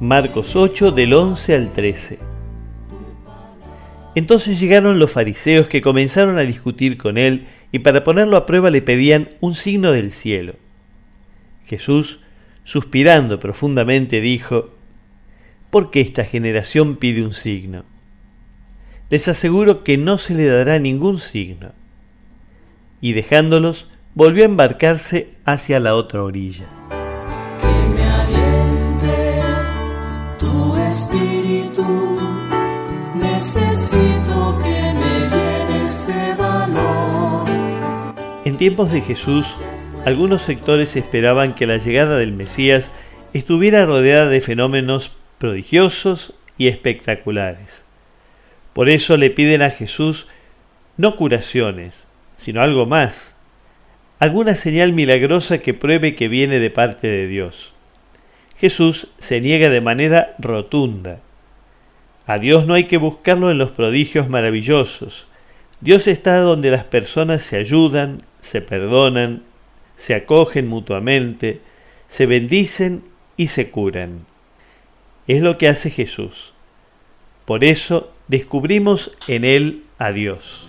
Marcos 8 del 11 al 13. Entonces llegaron los fariseos que comenzaron a discutir con él y para ponerlo a prueba le pedían un signo del cielo. Jesús, suspirando profundamente, dijo, ¿por qué esta generación pide un signo? Les aseguro que no se le dará ningún signo. Y dejándolos, volvió a embarcarse hacia la otra orilla. Espíritu, necesito que me llenes de valor. En tiempos de Jesús, algunos sectores esperaban que la llegada del Mesías estuviera rodeada de fenómenos prodigiosos y espectaculares. Por eso le piden a Jesús no curaciones, sino algo más, alguna señal milagrosa que pruebe que viene de parte de Dios. Jesús se niega de manera rotunda. A Dios no hay que buscarlo en los prodigios maravillosos. Dios está donde las personas se ayudan, se perdonan, se acogen mutuamente, se bendicen y se curan. Es lo que hace Jesús. Por eso descubrimos en Él a Dios.